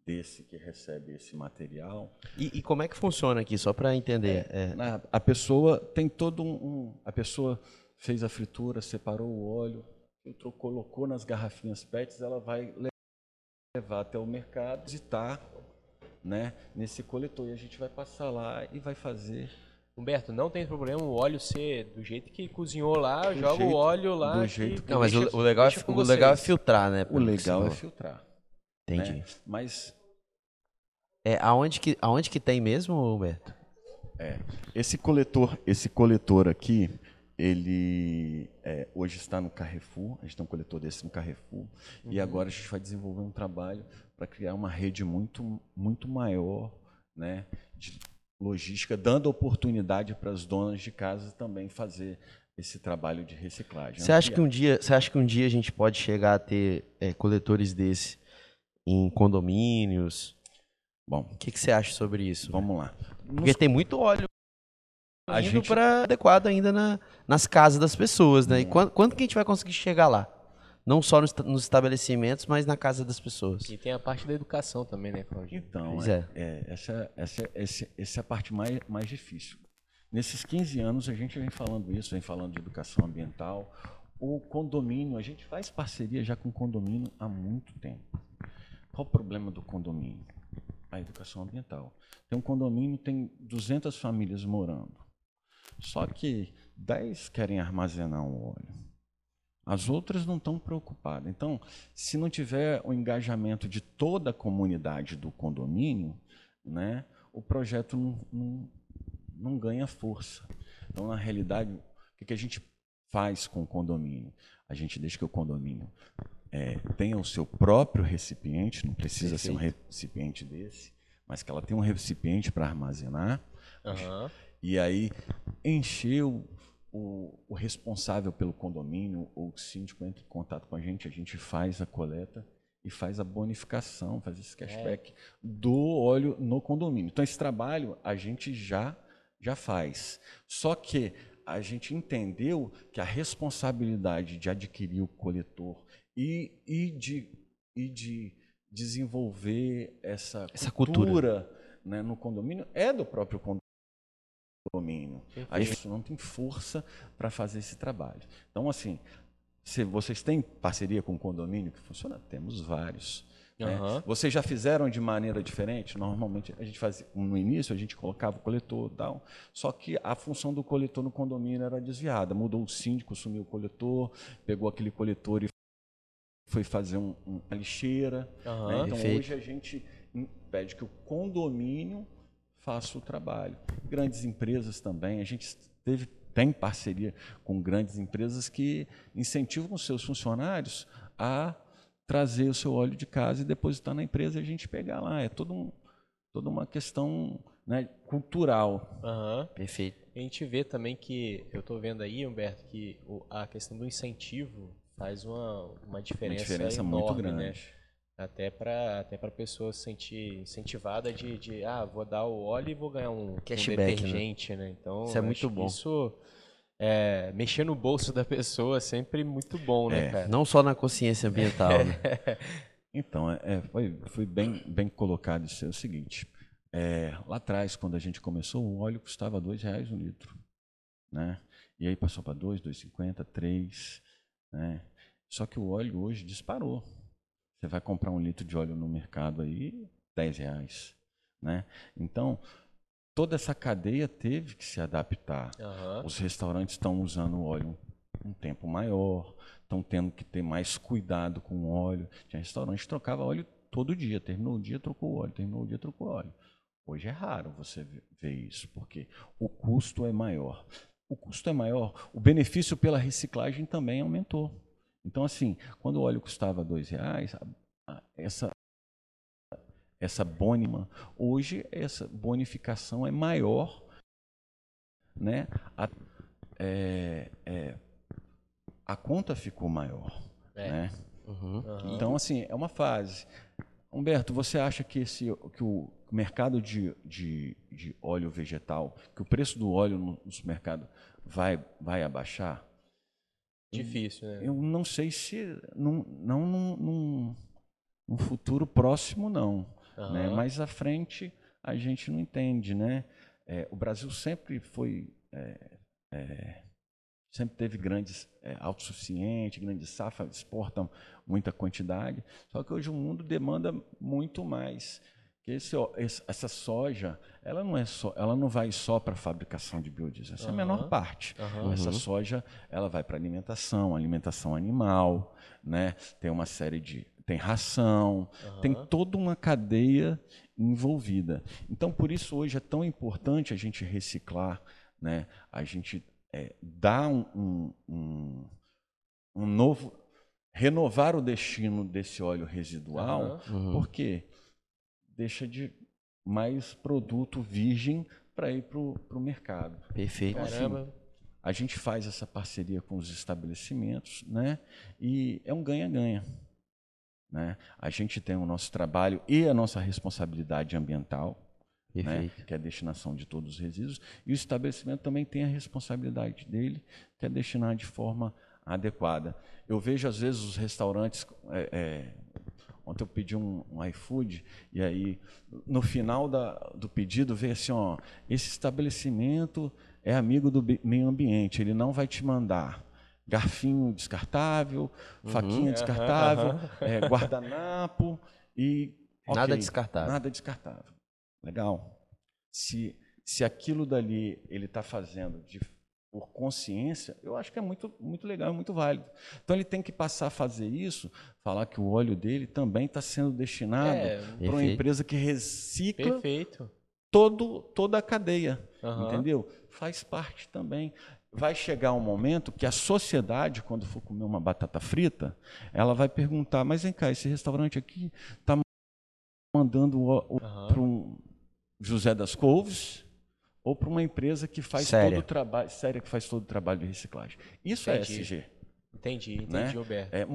desse que recebe esse material. E, e como é que funciona aqui, só para entender? É, é. A pessoa tem todo um, um, A pessoa fez a fritura, separou o óleo, filtrou, colocou nas garrafinhas PETs, ela vai levar até o mercado, visitar né, nesse coletor. E a gente vai passar lá e vai fazer Humberto, não tem problema o óleo ser do jeito que cozinhou lá, do joga jeito, o óleo lá. Do jeito que Não, mas deixa, o, legal, é, o legal é filtrar, né? O legal é filtrar. Entendi. Né? Mas. É, aonde, que, aonde que tem mesmo, Humberto? É. Esse coletor, esse coletor aqui, ele é, hoje está no Carrefour, a gente tem um coletor desse no Carrefour, uhum. e agora a gente vai desenvolver um trabalho para criar uma rede muito, muito maior né, de logística, dando oportunidade para as donas de casa também fazer esse trabalho de reciclagem. Você acha que um dia, você acha que um dia a gente pode chegar a ter é, coletores desse em condomínios? Bom, o que, que você acha sobre isso? Vamos lá. Porque Nos... tem muito óleo a indo gente... para adequado ainda na, nas casas das pessoas, né? Hum. E quando, quando que a gente vai conseguir chegar lá? Não só nos, nos, estabelecimentos, mas na casa das pessoas. E tem a parte da educação também, né, Claudio? Então, é, é. é, essa, essa, essa, essa é a parte mais, mais difícil. Nesses 15 anos, a gente vem falando isso, vem falando de educação ambiental. O condomínio, a gente faz parceria já com o condomínio há muito tempo. Qual o problema do condomínio? A educação ambiental. Tem um condomínio, tem 200 famílias morando. Só que 10 querem armazenar o óleo. As outras não estão preocupadas. Então, se não tiver o engajamento de toda a comunidade do condomínio, né, o projeto não, não, não ganha força. Então, na realidade, o que a gente faz com o condomínio? A gente deixa que o condomínio é, tenha o seu próprio recipiente, não precisa Perfeito. ser um recipiente desse, mas que ela tenha um recipiente para armazenar. Uhum. E aí encher o, o, o, responsável pelo condomínio ou o síndico entra em contato com a gente, a gente faz a coleta e faz a bonificação, faz esse cashback é. do óleo no condomínio. Então esse trabalho a gente já já faz. Só que a gente entendeu que a responsabilidade de adquirir o coletor e, e, de, e de desenvolver essa, essa cultura, cultura né, no condomínio é do próprio condomínio domínio. A gente não tem força para fazer esse trabalho. Então, assim, se vocês têm parceria com o condomínio que funciona, temos vários. Né? Vocês já fizeram de maneira diferente? Normalmente a gente fazia, no início a gente colocava o coletor tal, só que a função do coletor no condomínio era desviada. Mudou o síndico, sumiu o coletor, pegou aquele coletor e foi fazer um, uma lixeira. Uhum. Né? Então Perfeito. hoje a gente pede que o condomínio faça o trabalho. Grandes empresas também, a gente teve, tem parceria com grandes empresas que incentivam os seus funcionários a trazer o seu óleo de casa e depositar na empresa e a gente pegar lá. É todo um, toda uma questão né, cultural. Uhum, perfeito. A gente vê também que, eu estou vendo aí, Humberto, que a questão do incentivo faz uma, uma diferença, uma diferença enorme, muito grande. Né? Até para até a pessoa se sentir incentivada de, de, ah, vou dar o óleo e vou ganhar um, Cashback, um detergente, né? né? Então, isso é muito bom. Isso, é, mexer no bolso da pessoa é sempre muito bom, né, é, cara? Não só na consciência ambiental, né? Então, é, é, foi, foi bem, bem colocado isso. É o seguinte, é, lá atrás, quando a gente começou, o óleo custava dois reais um litro, né? E aí passou para dois, dois cinquenta, três, né? Só que o óleo hoje disparou. Você vai comprar um litro de óleo no mercado aí, 10 reais. Né? Então, toda essa cadeia teve que se adaptar. Uhum. Os restaurantes estão usando óleo um tempo maior, estão tendo que ter mais cuidado com o óleo. Tinha restaurante que trocava óleo todo dia, terminou o dia, trocou o óleo, terminou o dia, trocou o óleo. Hoje é raro você ver isso, porque o custo é maior. O custo é maior, o benefício pela reciclagem também aumentou. Então, assim, quando o óleo custava dois reais, essa essa bônima, hoje essa bonificação é maior, né? A, é, é, a conta ficou maior, é. né? Uhum. Então, assim, é uma fase. Humberto, você acha que, esse, que o mercado de, de, de óleo vegetal, que o preço do óleo no, no mercado vai, vai abaixar? Difícil, né? Eu não sei se. Não, não num, num, futuro próximo, não. uhum. né? Mas à frente a gente não entende, né? É, o Brasil sempre foi é, é, sempre teve grandes é, autossuficiente, grandes safra, exportam muita quantidade. Só que hoje o mundo demanda muito mais. Que esse, essa soja, ela não é só, ela não vai só para a fabricação de biodiesel, essa uhum. é a menor parte. Uhum. Essa soja, ela vai para alimentação, alimentação animal, né? Tem uma série de tem ração, uhum. tem toda uma cadeia envolvida. Então, por isso hoje é tão importante a gente reciclar, né? A gente é, dar um, um, um, novo, renovar o destino desse óleo residual, uhum. porque deixa de mais produto virgem para ir para o mercado. Perfeito. Então, assim, a gente faz essa parceria com os estabelecimentos, né? E é um ganha-ganha. Né? A gente tem o nosso trabalho e a nossa responsabilidade ambiental, né? que é a destinação de todos os resíduos, e o estabelecimento também tem a responsabilidade dele, que é destinar de forma adequada. Eu vejo, às vezes, os restaurantes. É, é, ontem eu pedi um, um, iFood, e aí, no final da, do pedido, vem assim: ó, esse estabelecimento é amigo do meio ambiente, ele não vai te mandar garfinho descartável, uhum, faquinha descartável, uhum. é, guardanapo e. Okay, nada descartável. Nada descartável. Legal. Se, se aquilo dali ele está fazendo de, por consciência, eu acho que é muito, muito legal, muito válido. Então ele tem que passar a fazer isso, falar que o óleo dele também está sendo destinado é, para uma empresa que recicla perfeito. Todo, toda a cadeia. Uhum. Entendeu? Faz parte também vai chegar um momento que a sociedade, quando for comer uma batata frita, ela vai perguntar: mas vem cá, esse restaurante aqui está mandando uhum. para um José das Couves ou para uma empresa que faz séria. todo o trabalho, séria que faz todo o trabalho de reciclagem. Isso é entendi. é SG. Entendi, entendi, né? Humberto. É,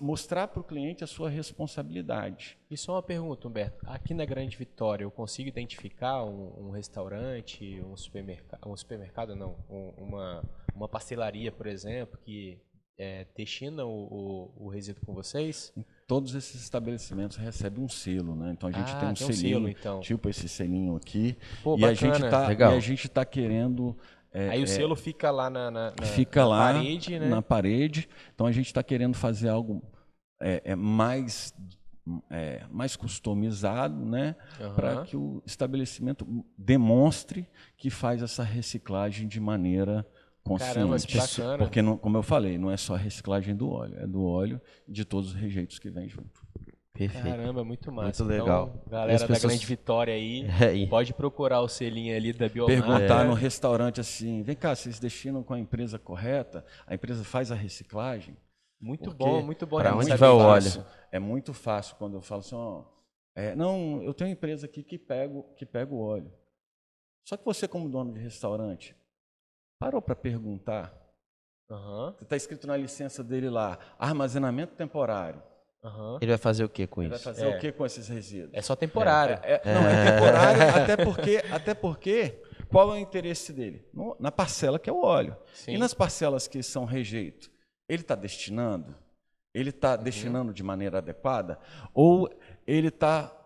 mostrar para o cliente a sua responsabilidade. E só uma pergunta, Humberto. Aqui na Grande Vitória, eu consigo identificar um, um restaurante, um supermercado, um supermercado não, um, uma, uma pastelaria, por exemplo, que é, destina o, o, o resíduo com vocês? Todos esses estabelecimentos recebem um selo, né? Então a gente ah, tem um tem selinho, um selo, então. tipo esse selinho aqui. Pô, e, a gente tá, e a gente está querendo. É, Aí o é, selo fica lá na, na, na fica na lá parede, né? Na parede. Então a gente está querendo fazer algo é, é mais é, mais customizado, né, uhum. para que o estabelecimento demonstre que faz essa reciclagem de maneira consciente. Caramba, que bacana. Porque, não, como eu falei, não é só a reciclagem do óleo, é do óleo e de todos os rejeitos que vem junto. Perfeito. Caramba, muito massa. Muito legal. Então, galera pessoas... da Grande Vitória aí, é, pode procurar o selinho ali da Biomar. Perguntar é. no restaurante assim, vem cá, vocês destinam com a empresa correta? A empresa faz a reciclagem? Muito bom, muito bom. Para onde vai o óleo? É muito fácil quando eu falo assim, ó, é, não, eu tenho uma empresa aqui que pega, que pega o óleo. Só que você como dono de restaurante, Parou para perguntar? Uhum. Está escrito na licença dele lá, armazenamento temporário. Uhum. Ele vai fazer o que com Ele isso? vai fazer é. o que com esses resíduos? É só temporário. É, é, não, é temporário, até porque, até porque, qual é o interesse dele? No, na parcela que é o óleo. Sim. E nas parcelas que são rejeito, ele está destinando? Ele está uhum. destinando de maneira adequada? Ou ele está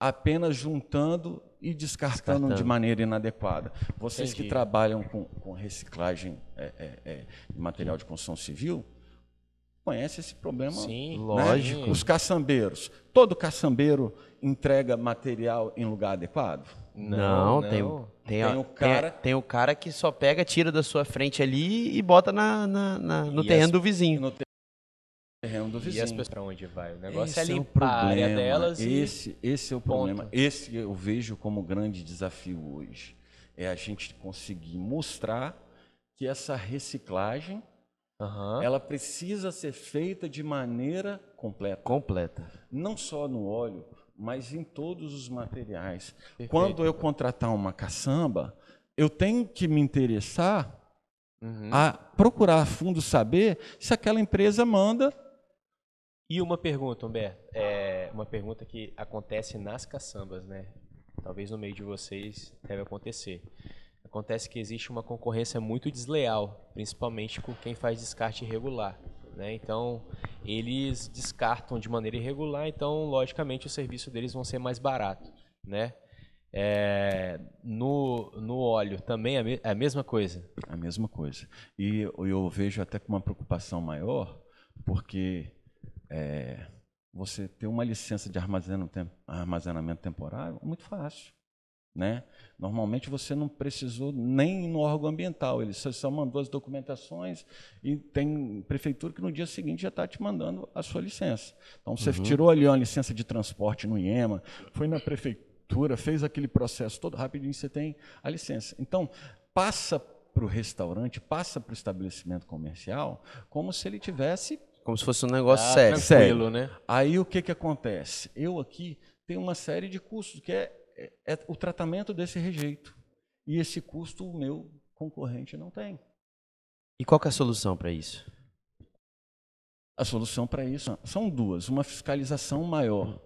apenas juntando e descartando, descartando, de maneira inadequada. Vocês Entendi. que trabalham com, com reciclagem é, é, é, de material de construção civil conhecem esse problema. Sim, né? lógico. Os caçambeiros. Todo caçambeiro entrega material em lugar adequado? Não, não. Tem, tem, tem, o cara, tem, tem, o cara que só pega, tira da sua frente ali e bota na, na, na no terreno as, do vizinho. No terreno do vizinho. E as pessoas para onde vai? O negócio esse é limpar é a área delas esse, e... Esse é o ponto. problema. Esse eu vejo como grande desafio hoje. É a gente conseguir mostrar que essa reciclagem uhum. ela precisa ser feita de maneira completa. Completa. Não só no óleo, mas em todos os materiais. Perfeito. Quando eu contratar uma caçamba, eu tenho que me interessar uhum. a procurar a fundo saber se aquela empresa manda e uma pergunta, Humberto, é uma pergunta que acontece nas caçambas, né? Talvez no meio de vocês deve acontecer. Acontece que existe uma concorrência muito desleal, principalmente com quem faz descarte irregular. né? Então, eles descartam de maneira irregular, então, logicamente, o serviço deles vão ser mais barato, né? É, no, no óleo também é, é a mesma coisa? A mesma coisa. E eu vejo até com uma preocupação maior, porque é, você ter uma licença de armazenamento temporário é muito fácil. Né? Normalmente você não precisou nem no órgão ambiental, ele só mandou as documentações e tem prefeitura que no dia seguinte já está te mandando a sua licença. Então você uhum. tirou ali uma licença de transporte no IEMA, foi na prefeitura, fez aquele processo todo rapidinho, você tem a licença. Então passa para o restaurante, passa para o estabelecimento comercial, como se ele tivesse como se fosse um negócio ah, sério. sério. né? Aí o que, que acontece? Eu aqui tenho uma série de custos, que é é, é o tratamento desse rejeito. E esse custo o meu concorrente não tem. E qual é a solução para isso? A solução para isso são duas: uma fiscalização maior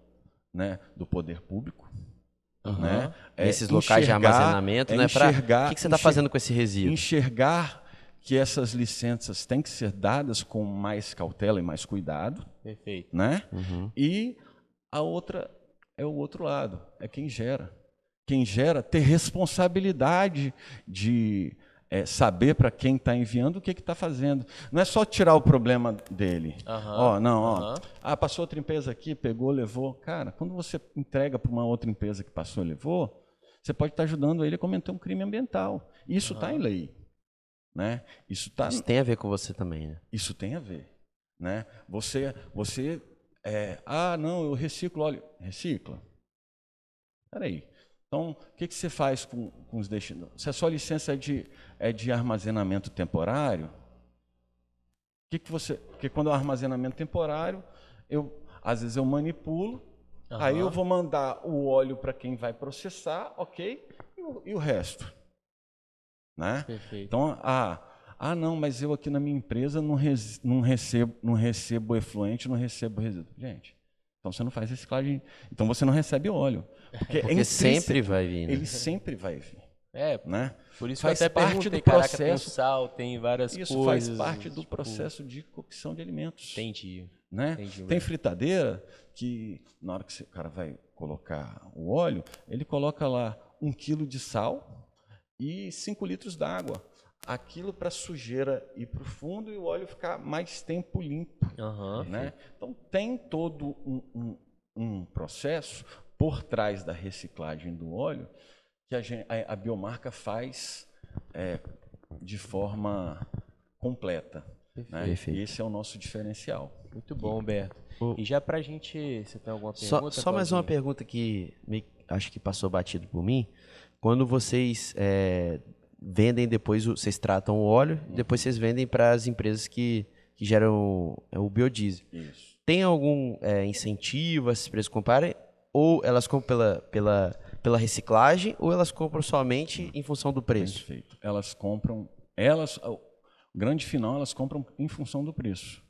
né, do poder público. Uhum. Né, é Esses locais de armazenamento, é né? Pra, o que, que você está fazendo com esse resíduo? Enxergar que essas licenças têm que ser dadas com mais cautela e mais cuidado. Perfeito. Né? Uhum. E a outra é o outro lado, é quem gera. Quem gera ter responsabilidade de é, saber para quem está enviando o que está fazendo. Não é só tirar o problema dele. Uhum, ó, não, ó. Ah, passou outra empresa aqui, pegou, levou. Cara, quando você entrega para uma outra empresa que passou e levou, você pode estar tá ajudando ele a cometer um crime ambiental. Isso está uhum. em lei. Né? Isso, tá, Isso tem a ver com você também, né? Isso tem a ver. Né? Você, você é, ah, não, eu reciclo óleo. Recicla. Espera aí. Então, o que, que você faz com, com os destinos? Se a sua licença é de, é de armazenamento temporário, o que, que você. Porque quando é um armazenamento temporário, eu, às vezes eu manipulo, uhum. aí eu vou mandar o óleo para quem vai processar, ok? E o, e o resto. Né? Perfeito. Então, ah, ah, não, mas eu aqui na minha empresa não, res, não recebo, não recebo efluente, não recebo resíduo. Gente, então você não faz reciclagem, então você não recebe óleo. Porque, porque é sempre vai vir. Né? Ele sempre vai vir. É, né? Por isso faz até parte do processo. Caraca, tem sal, tem várias isso coisas. Isso faz parte do tipo... processo de cocção de alimentos. Entendi. Né? Entendi, tem fritadeira que na hora que o cara vai colocar o óleo, ele coloca lá um quilo de sal e cinco litros d'água aquilo para sujeira ir para o fundo e o óleo ficar mais tempo limpo. Uhum. Né? Então tem todo um, um, um, processo por trás da reciclagem do óleo que a, gente, a, a biomarca faz é, de forma completa. Né? Esse é o nosso diferencial. Muito bom, Humberto. E já para a gente, você tem alguma pergunta? Só, só mais uma pergunta que me, acho que passou batido por mim. Quando vocês é, vendem depois, vocês tratam o óleo, uhum. depois vocês vendem para as empresas que, que geram o, é o biodiesel. Isso. Tem algum é, incentivo essas empresas comprarem? Ou elas compram pela, pela, pela reciclagem ou elas compram somente em função do preço? Perfeito. Elas compram, elas, o grande final, elas compram em função do preço.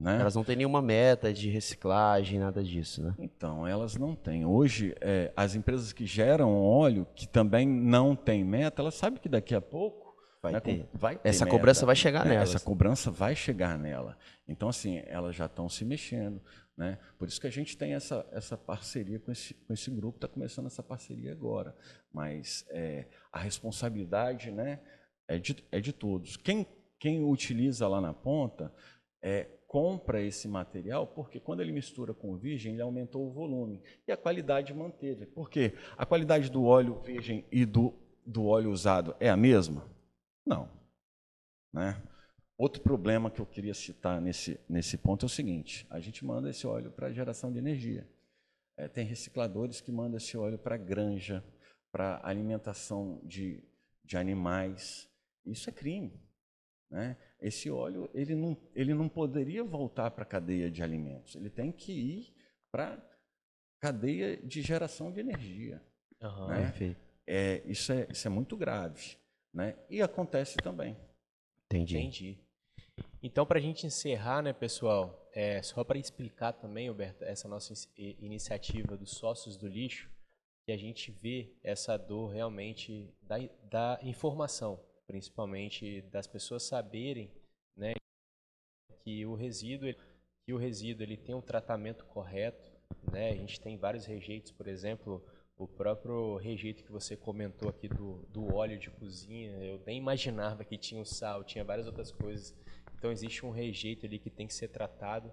Né? Elas não têm nenhuma meta de reciclagem, nada disso, né? Então, elas não têm. Hoje, é, as empresas que geram óleo, que também não têm meta, elas sabem que daqui a pouco vai, né, ter. vai ter. Essa meta. cobrança vai chegar é, nela. Essa cobrança vai chegar nela. Então, assim, elas já estão se mexendo. Né? Por isso que a gente tem essa, essa parceria com esse, com esse grupo, está começando essa parceria agora. Mas é, a responsabilidade né, é, de, é de todos. Quem, quem utiliza lá na ponta é, compra esse material porque quando ele mistura com o virgem, ele aumentou o volume e a qualidade manteve. Por quê? A qualidade do óleo virgem e do, do óleo usado é a mesma? Não. Né? Outro problema que eu queria citar nesse, nesse ponto é o seguinte: a gente manda esse óleo para geração de energia. É, tem recicladores que mandam esse óleo para granja, para alimentação de, de animais. Isso é crime. Né? Esse óleo ele não, ele não poderia voltar para a cadeia de alimentos, ele tem que ir para a cadeia de geração de energia. Uhum, né? É, isso, é, isso é muito grave. Né? E acontece também. Entendi. Entendi. Então, para a gente encerrar, né, pessoal, é, só para explicar também, Alberto, essa nossa iniciativa dos sócios do lixo, que a gente vê essa dor realmente da, da informação principalmente das pessoas saberem, né, que o resíduo, que o resíduo ele tem um tratamento correto, né? A gente tem vários rejeitos, por exemplo, o próprio rejeito que você comentou aqui do, do óleo de cozinha, eu nem imaginava que tinha o sal, tinha várias outras coisas. Então existe um rejeito ali que tem que ser tratado.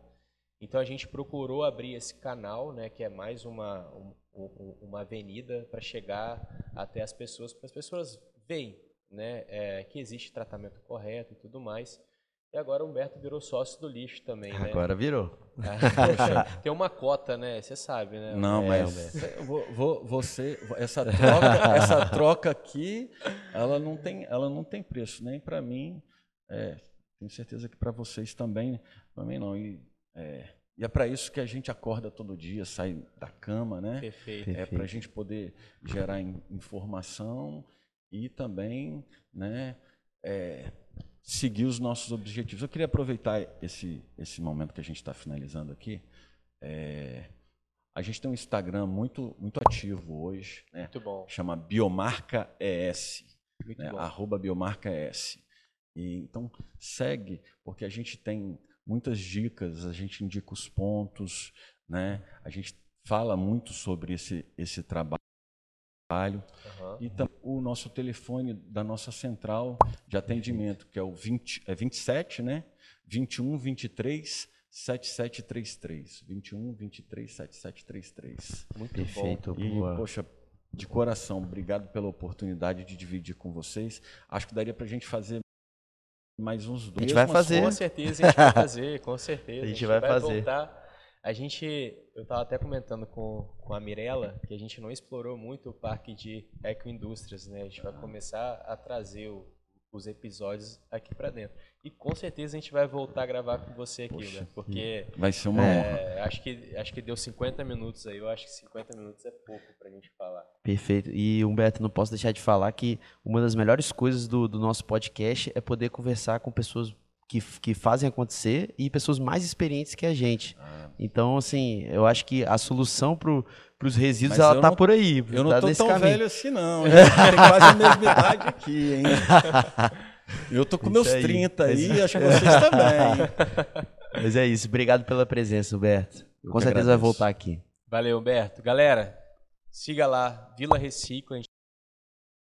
Então a gente procurou abrir esse canal, né, que é mais uma, um, uma avenida para chegar até as pessoas, para as pessoas verem né, é, que existe tratamento correto e tudo mais. E agora o Humberto virou sócio do lixo também, né? Agora virou. tem uma cota, né? Você sabe, né? Não, é, mas você, essa troca, essa troca aqui, ela não tem, ela não tem preço nem para mim. É, tenho certeza que para vocês também, também não. E é, e é para isso que a gente acorda todo dia, sai da cama, né? Perfeito. É para a gente poder gerar informação e também, né? É, seguir os nossos objetivos. Eu queria aproveitar esse, esse momento que a gente está finalizando aqui. É, a gente tem um Instagram muito, muito ativo hoje. Né? Muito bom. Chama Biomarca ES. Muito né? bom. Arroba Biomarca ES. E, então, segue, porque a gente tem muitas dicas, a gente indica os pontos, né? a gente fala muito sobre esse, esse trabalho trabalho. Uhum. E também o nosso telefone da nossa central de atendimento, que é o 20, é 27, né? 21 23 7733. 21 23 7733. Muito Perfeito, bom. E, poxa, de coração, obrigado pela oportunidade de dividir com vocês. Acho que daria para a gente fazer mais uns dois. A gente vai fazer. Com certeza a gente vai fazer, com certeza. A gente, a gente vai, vai, fazer. Voltar a gente, eu estava até comentando com, com a Mirella que a gente não explorou muito o parque de ecoindústrias, né? A gente vai começar a trazer o, os episódios aqui para dentro. E com certeza a gente vai voltar a gravar com você aqui, Poxa, né? Porque vai ser uma é, honra. Acho que acho que deu 50 minutos aí. Eu acho que 50 minutos é pouco para a gente falar. Perfeito. E Humberto, não posso deixar de falar que uma das melhores coisas do, do nosso podcast é poder conversar com pessoas que, que fazem acontecer e pessoas mais experientes que a gente. Ah. Então, assim, eu acho que a solução para os resíduos, Mas ela tá não, por aí. Eu não tá tô tão caminho. velho assim, não. Tem quase a mesma idade aqui, hein? Eu tô com isso meus aí. 30 aí, Mas... acho que vocês também. Mas é isso. Obrigado pela presença, Humberto. Eu com certeza agradeço. vai voltar aqui. Valeu, Humberto. Galera, siga lá, Vila Recicla.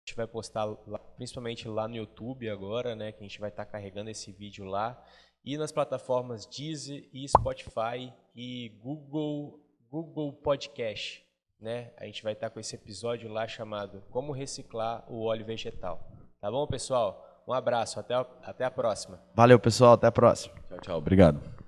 A gente gente vai postar lá, principalmente lá no YouTube agora, né? Que a gente vai estar tá carregando esse vídeo lá. E nas plataformas Deezer e Spotify e Google, Google Podcast. Né? A gente vai estar tá com esse episódio lá chamado Como Reciclar o Óleo Vegetal. Tá bom, pessoal? Um abraço, até a, até a próxima. Valeu, pessoal, até a próxima. Tchau, tchau. Obrigado.